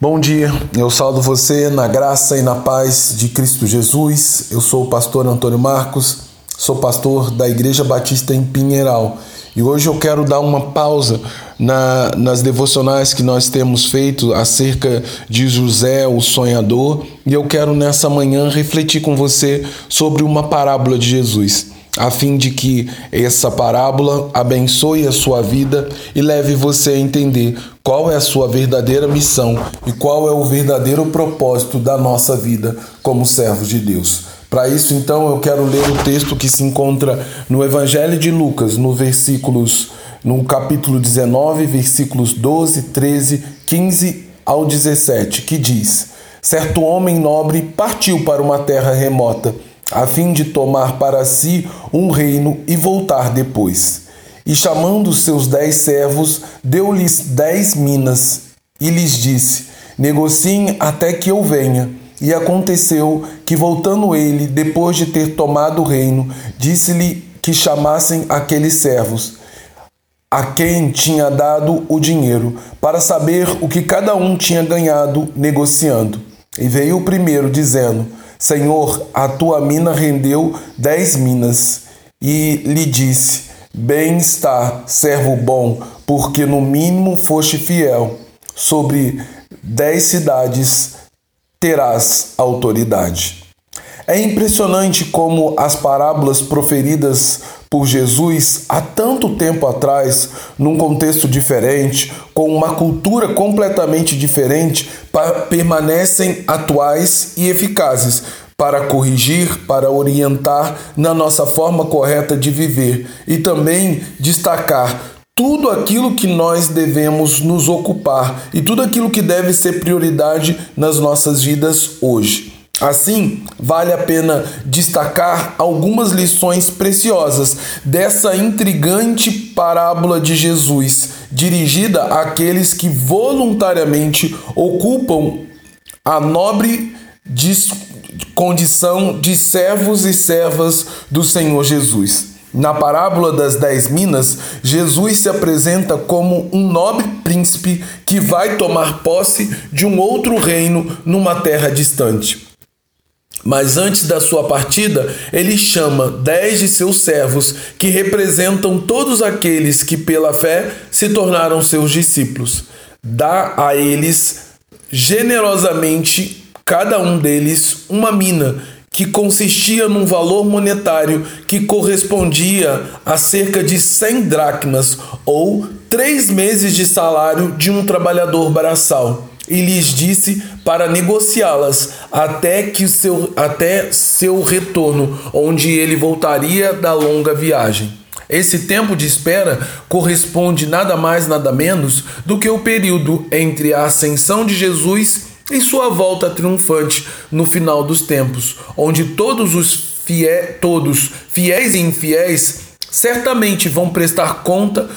Bom dia, eu saldo você na graça e na paz de Cristo Jesus. Eu sou o pastor Antônio Marcos, sou pastor da Igreja Batista em Pinheiral. E hoje eu quero dar uma pausa na, nas devocionais que nós temos feito acerca de José, o sonhador, e eu quero nessa manhã refletir com você sobre uma parábola de Jesus a fim de que essa parábola abençoe a sua vida e leve você a entender qual é a sua verdadeira missão e qual é o verdadeiro propósito da nossa vida como servos de Deus. Para isso, então, eu quero ler o texto que se encontra no Evangelho de Lucas, no versículos no capítulo 19, versículos 12, 13, 15 ao 17, que diz: Certo homem nobre partiu para uma terra remota a fim de tomar para si um reino e voltar depois. E chamando seus dez servos, deu-lhes dez minas e lhes disse: Negociem até que eu venha. E aconteceu que, voltando ele, depois de ter tomado o reino, disse-lhe que chamassem aqueles servos, a quem tinha dado o dinheiro, para saber o que cada um tinha ganhado negociando. E veio o primeiro, dizendo: Senhor, a tua mina rendeu dez minas. E lhe disse: Bem está, servo bom, porque no mínimo foste fiel. Sobre dez cidades terás autoridade. É impressionante como as parábolas proferidas por Jesus há tanto tempo atrás, num contexto diferente, com uma cultura completamente diferente, permanecem atuais e eficazes para corrigir, para orientar na nossa forma correta de viver e também destacar tudo aquilo que nós devemos nos ocupar e tudo aquilo que deve ser prioridade nas nossas vidas hoje. Assim, vale a pena destacar algumas lições preciosas dessa intrigante parábola de Jesus, dirigida àqueles que voluntariamente ocupam a nobre condição de servos e servas do Senhor Jesus. Na parábola das dez minas, Jesus se apresenta como um nobre príncipe que vai tomar posse de um outro reino numa terra distante. Mas antes da sua partida, ele chama dez de seus servos, que representam todos aqueles que, pela fé, se tornaram seus discípulos. Dá a eles generosamente, cada um deles, uma mina, que consistia num valor monetário que correspondia a cerca de 100 dracmas, ou três meses de salário de um trabalhador braçal e lhes disse para negociá-las até que seu até seu retorno, onde ele voltaria da longa viagem. Esse tempo de espera corresponde nada mais nada menos do que o período entre a ascensão de Jesus e sua volta triunfante no final dos tempos, onde todos os fiéis, todos, fiéis e infiéis, certamente vão prestar conta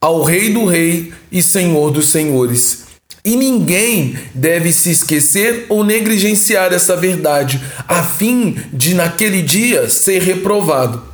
ao Rei do Rei e Senhor dos Senhores. E ninguém deve se esquecer ou negligenciar essa verdade, a fim de naquele dia ser reprovado.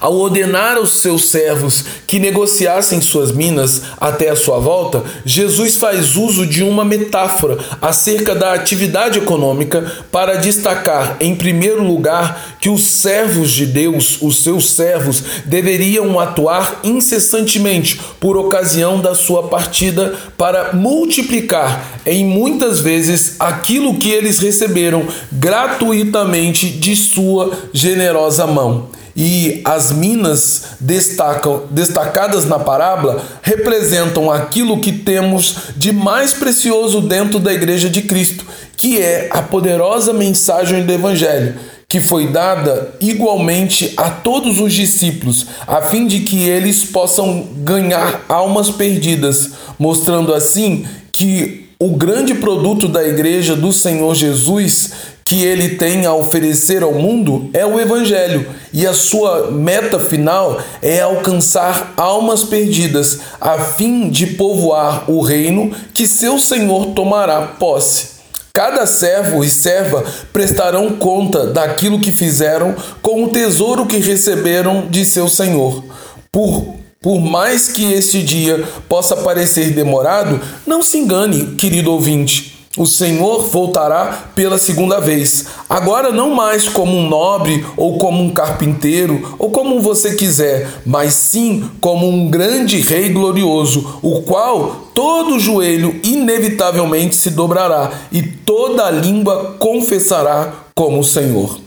Ao ordenar aos seus servos que negociassem suas minas até a sua volta, Jesus faz uso de uma metáfora acerca da atividade econômica para destacar, em primeiro lugar, que os servos de Deus, os seus servos, deveriam atuar incessantemente por ocasião da sua partida para multiplicar em muitas vezes aquilo que eles receberam gratuitamente de sua generosa mão e as minas destacam, destacadas na parábola representam aquilo que temos de mais precioso dentro da Igreja de Cristo, que é a poderosa mensagem do Evangelho, que foi dada igualmente a todos os discípulos, a fim de que eles possam ganhar almas perdidas, mostrando assim que o grande produto da Igreja do Senhor Jesus que ele tem a oferecer ao mundo é o Evangelho, e a sua meta final é alcançar almas perdidas, a fim de povoar o reino que seu Senhor tomará posse. Cada servo e serva prestarão conta daquilo que fizeram com o tesouro que receberam de seu Senhor. Por Por mais que este dia possa parecer demorado, não se engane, querido ouvinte. O Senhor voltará pela segunda vez, agora não mais como um nobre ou como um carpinteiro ou como você quiser, mas sim como um grande rei glorioso, o qual todo joelho inevitavelmente se dobrará e toda língua confessará como o Senhor.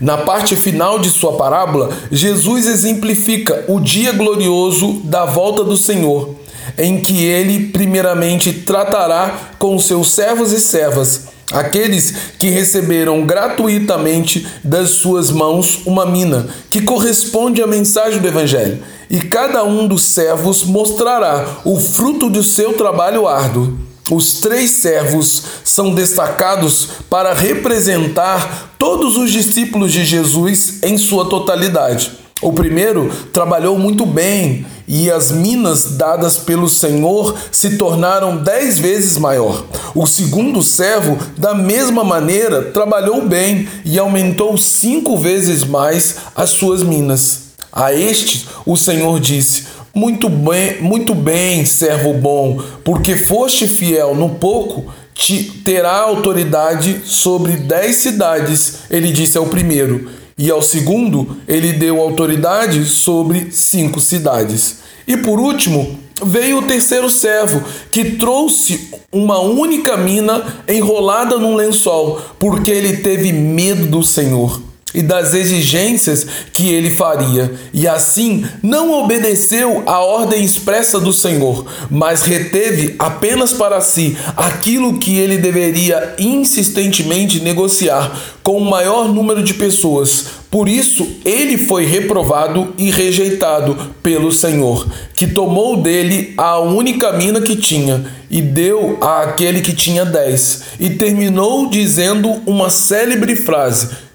Na parte final de sua parábola, Jesus exemplifica o dia glorioso da volta do Senhor em que ele primeiramente tratará com seus servos e servas, aqueles que receberam gratuitamente das suas mãos uma mina, que corresponde à mensagem do Evangelho. E cada um dos servos mostrará o fruto do seu trabalho árduo. Os três servos são destacados para representar todos os discípulos de Jesus em sua totalidade. O primeiro trabalhou muito bem e as minas dadas pelo Senhor se tornaram dez vezes maior. O segundo servo, da mesma maneira, trabalhou bem e aumentou cinco vezes mais as suas minas. A este o Senhor disse: Muito bem, muito bem, servo bom, porque foste fiel no pouco, te terá autoridade sobre dez cidades. Ele disse ao primeiro e ao segundo ele deu autoridade sobre cinco cidades. E por último, veio o terceiro servo, que trouxe uma única mina enrolada num lençol, porque ele teve medo do Senhor e das exigências que ele faria, e assim não obedeceu à ordem expressa do Senhor, mas reteve apenas para si aquilo que ele deveria insistentemente negociar com o maior número de pessoas. Por isso ele foi reprovado e rejeitado pelo Senhor, que tomou dele a única mina que tinha e deu àquele que tinha dez, e terminou dizendo uma célebre frase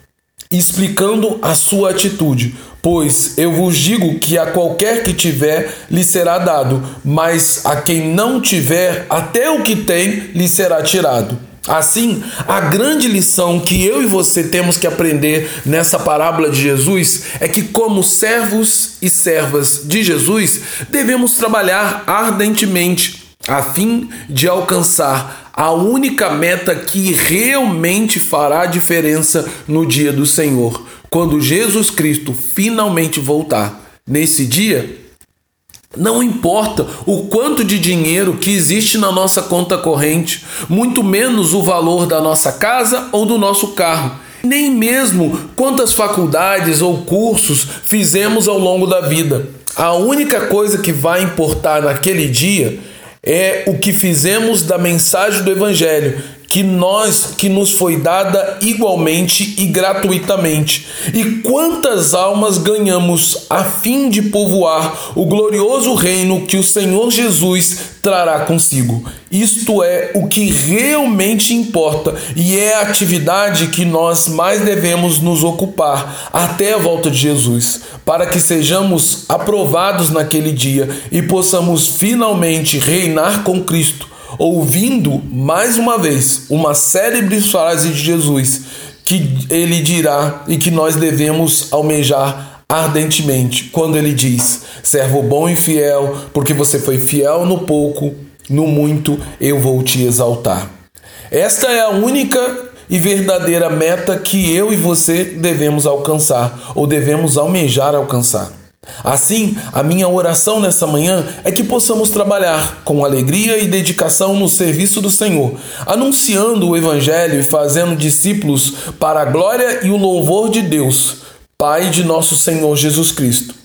explicando a sua atitude. Pois eu vos digo que a qualquer que tiver lhe será dado, mas a quem não tiver, até o que tem lhe será tirado. Assim, a grande lição que eu e você temos que aprender nessa parábola de Jesus é que, como servos e servas de Jesus, devemos trabalhar ardentemente a fim de alcançar a única meta que realmente fará diferença no dia do Senhor, quando Jesus Cristo finalmente voltar. Nesse dia, não importa o quanto de dinheiro que existe na nossa conta corrente, muito menos o valor da nossa casa ou do nosso carro, nem mesmo quantas faculdades ou cursos fizemos ao longo da vida. A única coisa que vai importar naquele dia é o que fizemos da mensagem do evangelho, que nós que nos foi dada igualmente e gratuitamente. E quantas almas ganhamos a fim de povoar o glorioso reino que o Senhor Jesus trará consigo. Isto é o que realmente importa e é a atividade que nós mais devemos nos ocupar até a volta de Jesus, para que sejamos aprovados naquele dia e possamos finalmente reinar com Cristo ouvindo mais uma vez uma célebre frase de Jesus que ele dirá e que nós devemos almejar ardentemente quando ele diz: Servo bom e fiel, porque você foi fiel no pouco, no muito eu vou te exaltar. Esta é a única e verdadeira meta que eu e você devemos alcançar ou devemos almejar alcançar. Assim, a minha oração nessa manhã é que possamos trabalhar com alegria e dedicação no serviço do Senhor, anunciando o Evangelho e fazendo discípulos para a glória e o louvor de Deus, Pai de nosso Senhor Jesus Cristo.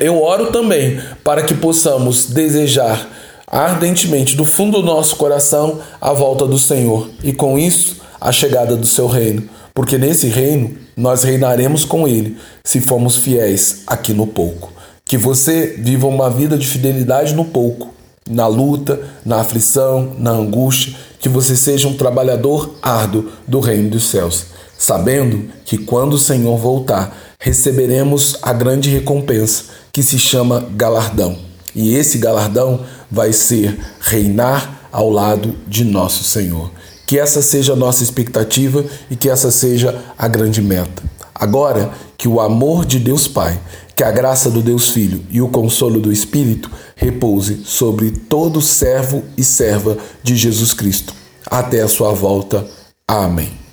Eu oro também para que possamos desejar ardentemente do fundo do nosso coração a volta do Senhor e com isso a chegada do seu reino, porque nesse reino nós reinaremos com Ele se formos fiéis aqui no pouco. Que você viva uma vida de fidelidade no pouco, na luta, na aflição, na angústia, que você seja um trabalhador árduo do reino dos céus, sabendo que quando o Senhor voltar, receberemos a grande recompensa que se chama galardão. E esse galardão vai ser reinar ao lado de nosso Senhor. Que essa seja a nossa expectativa e que essa seja a grande meta. Agora, que o amor de Deus Pai, Que a graça do Deus Filho e o consolo do Espírito repouse sobre todo servo e serva de Jesus Cristo. Até a sua volta. Amém.